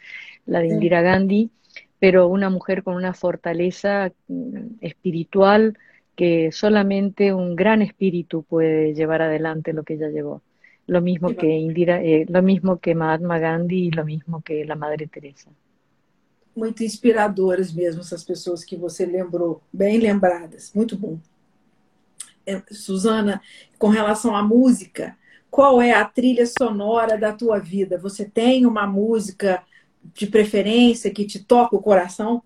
la de Indira Gandhi, pero una mujer con una fortaleza mm, espiritual que solamente un gran espíritu puede llevar adelante lo que ella llevó. Lo mismo que Indira, eh, lo mismo que Mahatma Gandhi y lo mismo que la Madre Teresa. Muito inspiradoras mesmo essas pessoas que você lembrou, bem lembradas. Muito bom. É, Suzana, com relação à música, qual é a trilha sonora da tua vida? Você tem uma música de preferência que te toca o coração?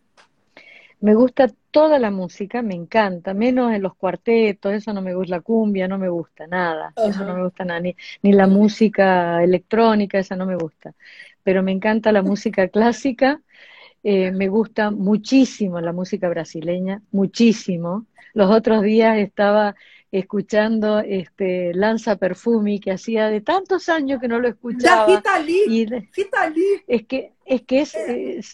Me gusta toda la música, me encanta, menos en los cuartetos, eso no me gusta, la cumbia no me gusta, nada, uh -huh. eso no me gusta nada, ni, ni, la música electrónica, esa no me gusta, pero me encanta la música clásica, eh, me gusta muchísimo la música brasileña, muchísimo. Los otros días estaba escuchando este Lanza Perfumi que hacía de tantos años que no lo escuchaba. y Es que es que es,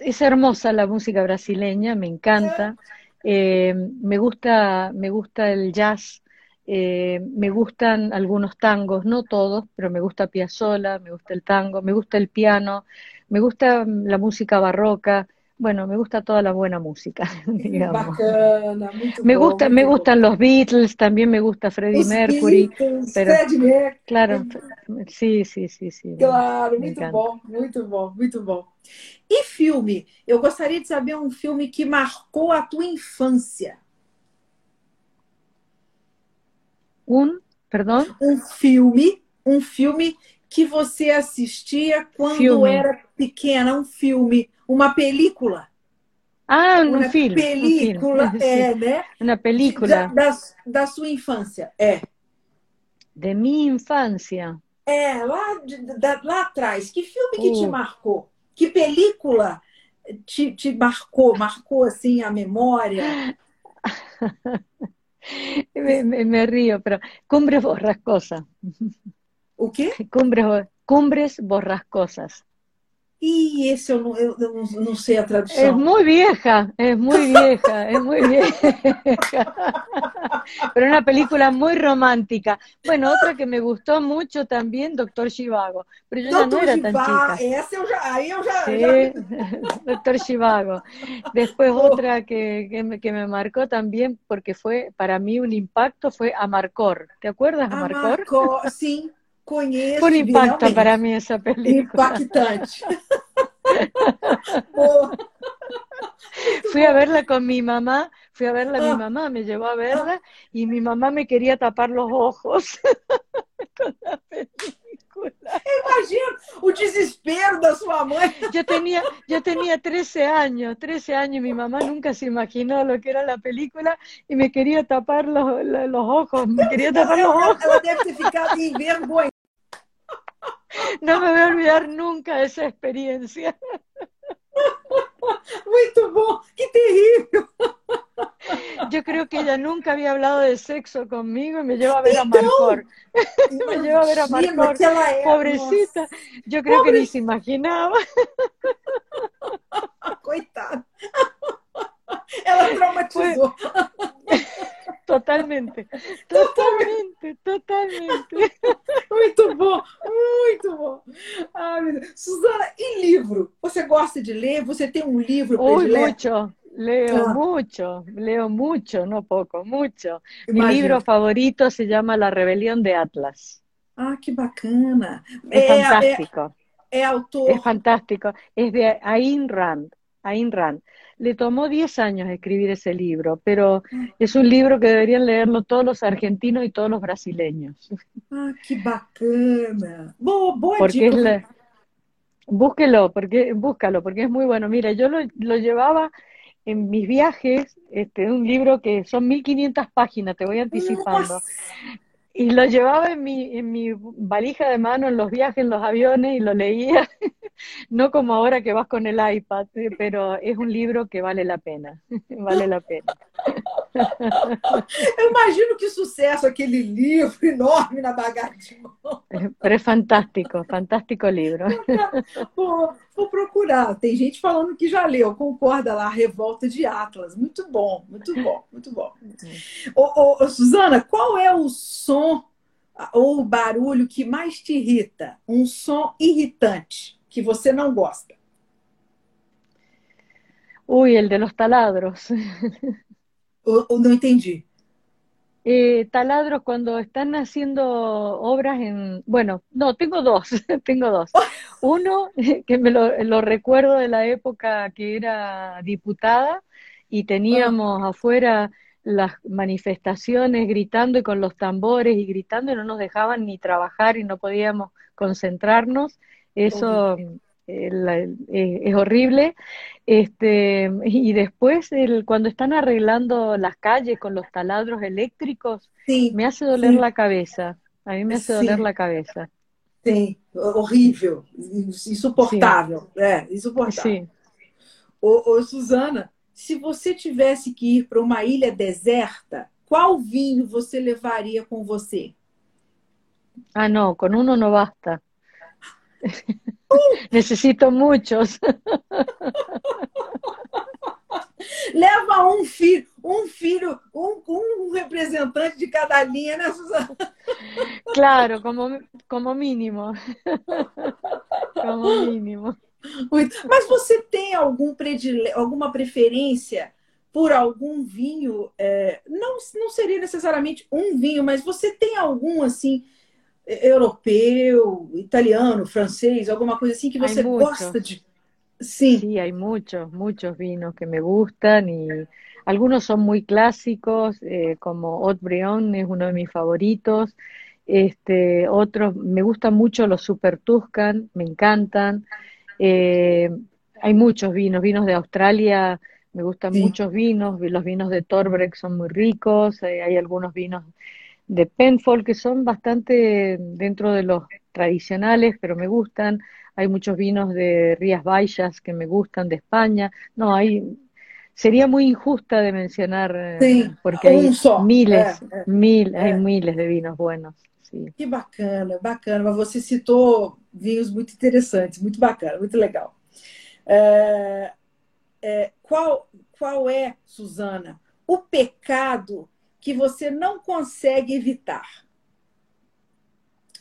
es, hermosa la música brasileña, me encanta. Eh, me gusta me gusta el jazz, eh, me gustan algunos tangos, no todos, pero me gusta Piazzolla, me gusta el tango, me gusta el piano, me gusta la música barroca bueno, me gusta toda la buena música, digamos. Bacana, me bom, gusta, me gustan los Beatles, también me gusta Freddie Mercury. Beatles, pero, Freddie Mercury. Claro, sí, sí, sí, sí. Claro, muito bom, muito bom, muito bom. E filme? Eu gostaria de saber um filme que marcou a tua infância. Um, perdão? Um filme, um filme que você assistia quando filme. era pequena, um filme, uma película. Ah, um uma filme. Película, um filme. é, né? Uma película. Da, da, da, sua infância, é. De minha infância. É, lá, de, da, lá atrás. Que filme que te marcou? Que película te, te marcou? Marcou, assim, a memória? me, me, me, río, pero Cumbres Borrascosas. O quê? Cumbres, cumbres Borrascosas. Y ese eu, eu, eu não sei a tradução. Es muy vieja, es muy vieja, es muy vieja. Pero una película muy romántica. Bueno, otra que me gustó mucho también, Doctor Chivago. Pero yo Doctor ya no era tan chica. Essa eu já, aí eu já, Sí, já... Doctor Chivago. Después Oh. otra que, que, me, que me marcó también, porque fue para mí un impacto, fue Amarcor. ¿Te acuerdas, Amarcor? Marcó, sim, conheço. Un impacto para mí esa película. Impactante. Boa. Fui a verla con mi mamá, fui a verla, Ah. mi mamá me llevó a verla y mi mamá me quería tapar los ojos con la película. Imagina o desespero da sua mãe. Yo tenía, yo tenía 13 años, 13 años y mi mamá nunca se imaginó lo que era la película y me quería tapar los, los, ojos, me quería tapar los ojos. ela deve ter ficado envergonhada. No me voy a olvidar nunca esa experiencia. Muito bom. Que terrível. Yo creo que ella nunca había hablado de sexo conmigo y me lleva a ver a Marcor. Me lleva a ver a Marcor. é. Pobrecita, yo creo que ni se imaginaba. Coitada. Ela traumatizou. Totalmente, totalmente, totalmente. Muito bom, muito bom. Deus. Suzana, e livro? Você gosta de ler? Você tem um livro predileto? mucho, leo Ah. mucho, leo mucho, no poco, mucho. Mi libro favorito se llama La Rebelión de Atlas. Ah, que bacana. Es É, é, fantástico, é autor. es fantástico. Es de Ayn Rand, Ayn Rand. Le tomó 10 años escribir ese libro, pero es un libro que deberían leerlo todos los argentinos y todos los brasileños. Ah, que bacana. Boa Porque dica. es la- Búsquelo, porque, búscalo, porque es muy bueno. Mira, yo lo, lo llevaba en mis viajes, este, un libro que son 1500 páginas, te voy anticipando. Y lo llevaba en mi, en mi valija de mano en los viajes, en los aviones, y lo leía. No como ahora que vas con el iPad, eh, pero es un libro que vale la pena. Vale la pena. eu imagino que sucesso aquele livro enorme na bagagem de mão. Es fantástico, fantástico libro. Vou, vou procurar. Tem gente falando que já leu, concorda lá, Revolta de Atlas. Muito bom, muito bom, muito bom. Ô, ô, ô, Suzana, qual é o som ou o barulho que mais te irrita? Um som irritante que você não gosta? Uy, el de los taladros. Ou não entendi. Eh, taladros cuando están haciendo obras en, bueno, no, tengo dos, tengo dos. Uno, que me lo, lo recuerdo de la época que era diputada y teníamos afuera las manifestaciones gritando y con los tambores y gritando y no nos dejaban ni trabajar y no podíamos concentrarnos. Eso la- eh, es horrible. Este, y después, el, cuando están arreglando las calles con los taladros eléctricos, Sim, me hace doler Sí. la cabeza. A mí me hace Sí. doler la cabeza. sim. Horrível. Insuportável. É, insuportável. Sí. Ô, ô, Suzana, se você tivesse que ir para uma ilha deserta, qual vinho você levaria com você? Ah, no, con uno no basta. Necesito muchos. Leva um filho, um filho, um, um representante de cada linha, né, Suzana? Claro, como, como mínimo. Como mínimo. Muito. Mas você tem algum predile... alguma preferência por algum vinho? é, Não, não seria necessariamente um vinho, mas você tem algum assim europeu, italiano, francês, alguma coisa assim que você gosta de? Sim. Sí, hay muchos, muchos vinos que me gustan y algunos son muy clásicos, eh, como Haute Brion es uno de mis favoritos. Este, otros, me gustan mucho los Super Tuscan, me encantan. Eh, hay muchos vinos, vinos de Australia, me gustan muchos vinos, los vinos de Torbreck son muy ricos, eh, hay algunos vinos de Penfold que son bastante dentro de los tradicionales, pero me gustan. Hay muchos vinos de Rías Baixas que me gustan de España. No, hay sería muy injusta de mencionar eh, porque hay miles, mil, hay miles de vinos buenos. Sim. Que bacana, bacana. Você citou vinhos muito interessantes, muito bacana, muito legal. É, é, qual, qual é, Suzana, o pecado que você não consegue evitar?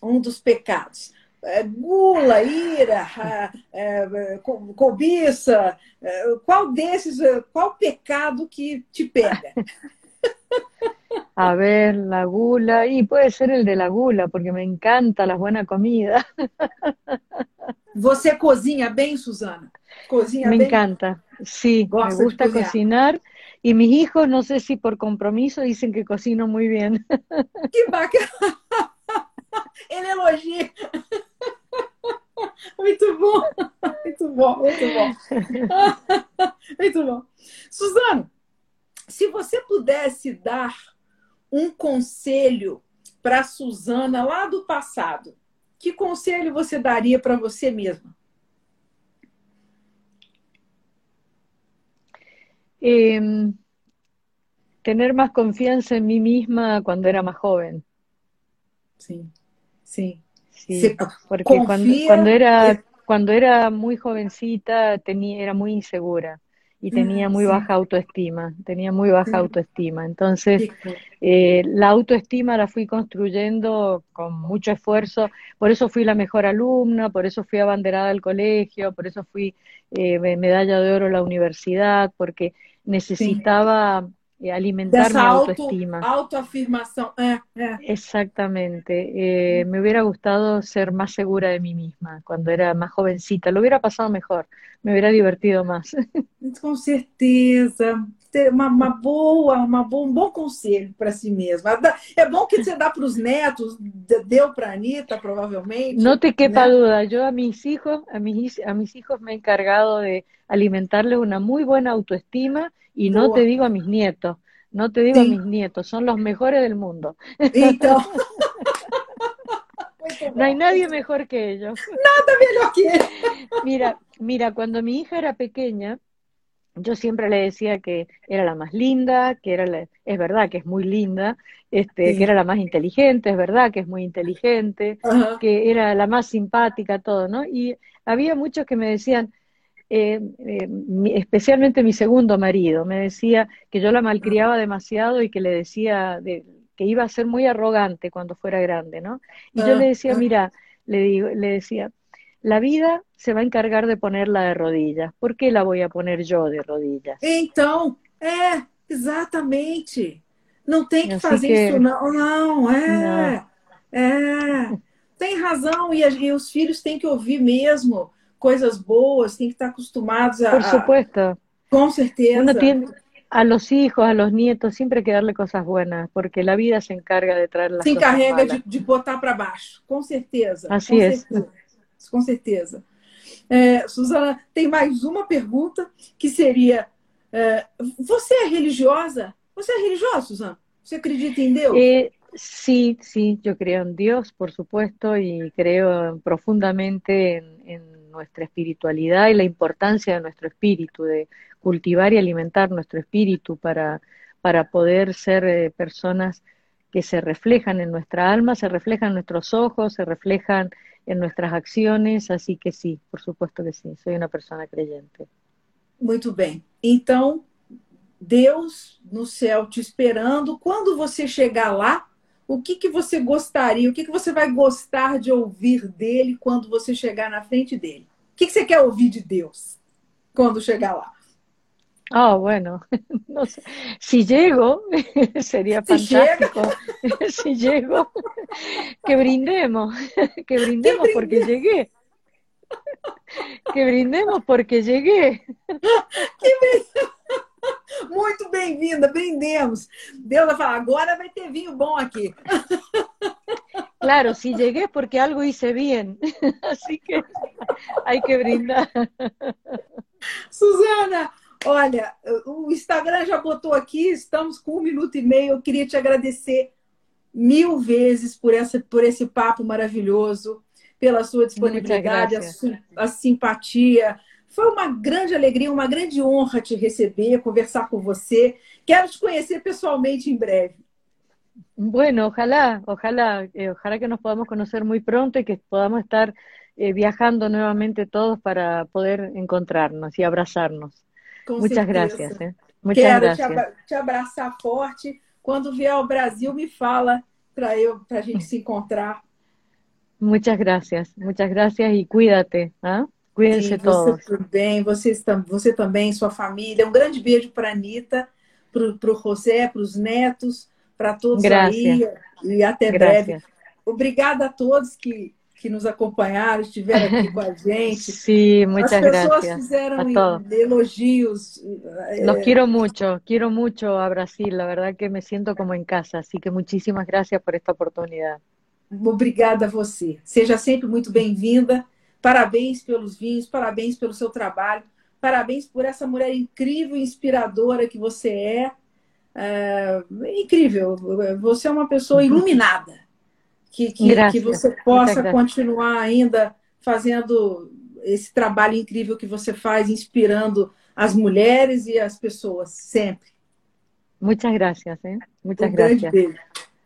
Um dos pecados. É, gula, ira, é, cobiça, é, qual desses, qual pecado que te pega? A ver, la gula, y puede ser el de la gula, porque me encanta la buena comida. ¿Você cozinha bem, Susana? ¿Cozinha me encanta, sí, me gusta cocinar. Y mis hijos, no sé si por compromiso, dicen que cocino muy bien. ¡Qué bacana! Ele elogia. Muito bom, muito bom, muito bom. Muito bom. Suzana, se você pudesse dar um conselho para Suzana lá do passado, que conselho você daria para você mesma? Eh, tener más confianza en mí misma cuando era más joven. Sí, sí. sí porque cuando, cuando, era, cuando era muy jovencita tenía, era muy insegura y tenía muy baja autoestima, tenía muy baja autoestima. Entonces, eh, la autoestima la fui construyendo con mucho esfuerzo, por eso fui la mejor alumna, por eso fui abanderada al colegio, por eso fui eh, medalla de oro a la universidad, porque necesitaba eh, alimentar mi autoestima. autoafirmación. Exactamente. me hubiera gustado ser más segura de mí misma cuando era más jovencita. Lo hubiera pasado mejor. Me hubiera divertido más. Com certeza. Ter uma, uma boa, uma boa, um bom conselho para si mesma. É bom que você dá para os netos, deu para a Anitta, provavelmente. No te quepa né? duda, yo a mis hijos, a mis, a mis hijos me he encargado de alimentarles una muy buena autoestima y no te digo a mis nietos, no te digo a mis nietos, son los mejores del mundo. no hay nadie mejor que ellos. Nada mejor que ellos. Mira, mira, cuando mi hija era pequeña, yo siempre le decía que era la más linda, que era la, es verdad que es muy linda, este, que era la más inteligente, es verdad que es muy inteligente, que era la más simpática, todo, ¿no? Y había muchos que me decían, eh, eh, especialmente mi segundo marido, me decía que yo la malcriaba demasiado y que le decía de, que iba a ser muy arrogante cuando fuera grande, ¿no? Y yo le ah, decía, ah. mira, le, digo, le decía, la vida se va a encargar de ponerla de rodillas. ¿Por qué la voy a poner yo de rodillas? Então, é, exatamente. Não tem que Así fazer que... isso, não. Não, é. Não. É. Tem razão, e, e os filhos têm que ouvir mesmo coisas boas, tem que estar acostumados a. Por supuesto. Com certeza. Uno tiene, a los hijos, a los nietos, siempre hay que darle cosas buenas, porque la vida se encarga de traer las se cosas encarrega de, de, botar para baixo, com certeza. Assim com é. Certeza, com certeza. É, Suzana, tem mais uma pergunta que seria: é, você é religiosa? Você é religiosa, Suzana? Você acredita em Deus? Eh, sí, sí, yo creo en Dios, por supuesto, y creo profundamente en, nuestra espiritualidad y la importancia de nuestro espíritu, de cultivar y alimentar nuestro espíritu para, para poder ser eh, personas que se reflejan en nuestra alma, se reflejan en nuestros ojos, se reflejan en nuestras acciones, así que sí, por supuesto que sí, soy una persona creyente. Muito bem. Então, Deus no céu te esperando. Quando você chegar lá, o que, que você gostaria, o que, que você vai gostar de ouvir dele quando você chegar na frente dele? O que, que você quer ouvir de Deus quando chegar lá? Ah, oh, bueno, no sé. si llego, sería si fantástico. si llego, que brindemos, que brindemos que porque llegué. Que brindemos porque llegué. Que muito bem-vinda, brindemos. Deus vai falar, agora vai ter vinho bom aqui. Claro, si llegué porque algo hice bien, así que hay que brindar. Suzana, olha, o Instagram já botou aqui, estamos com um minuto e meio. Eu queria te agradecer mil vezes por, essa, por esse papo maravilhoso, pela sua disponibilidade, a, a simpatia. Foi uma grande alegria, uma grande honra te receber, conversar com você. Quero te conhecer pessoalmente em breve. Bueno, ojalá, ojalá, eh, ojalá que nos podamos conocer muy pronto y que podamos estar eh, viajando nuevamente todos para poder encontrarnos y abrazarnos. Com Muchas certeza. gracias. Eh. Muchas Quero gracias. te, abra te abraçar forte. Quando vier ao Brasil, me fala para eu, para a gente se encontrar. Muchas gracias, muchas gracias y cuídate, ¿ah? Cuídense Sim, todos. você também, você, você também, sua família. Um grande beijo para a Anitta, para o José, para os netos, para todos Gracias. aí. E até Gracias. breve. Obrigada a todos que, que nos acompanharam, estiveram aqui com a gente. Sí, muchas As pessoas gracias. fizeram a elogios. Los eh, quiero mucho, quiero mucho a Brasil, la verdad que me siento como en casa, así que muchísimas gracias por esta oportunidad. Obrigada a você. Seja sempre muito bem-vinda. Parabéns pelos vinhos, parabéns pelo seu trabalho, parabéns por essa mulher incrível e inspiradora que você é. É, incrível. Você é uma pessoa iluminada. Que, que, que você possa continuar ainda fazendo esse trabalho incrível que você faz, inspirando as mulheres e as pessoas, sempre. Muchas gracias, ¿eh? Muchas um gracias.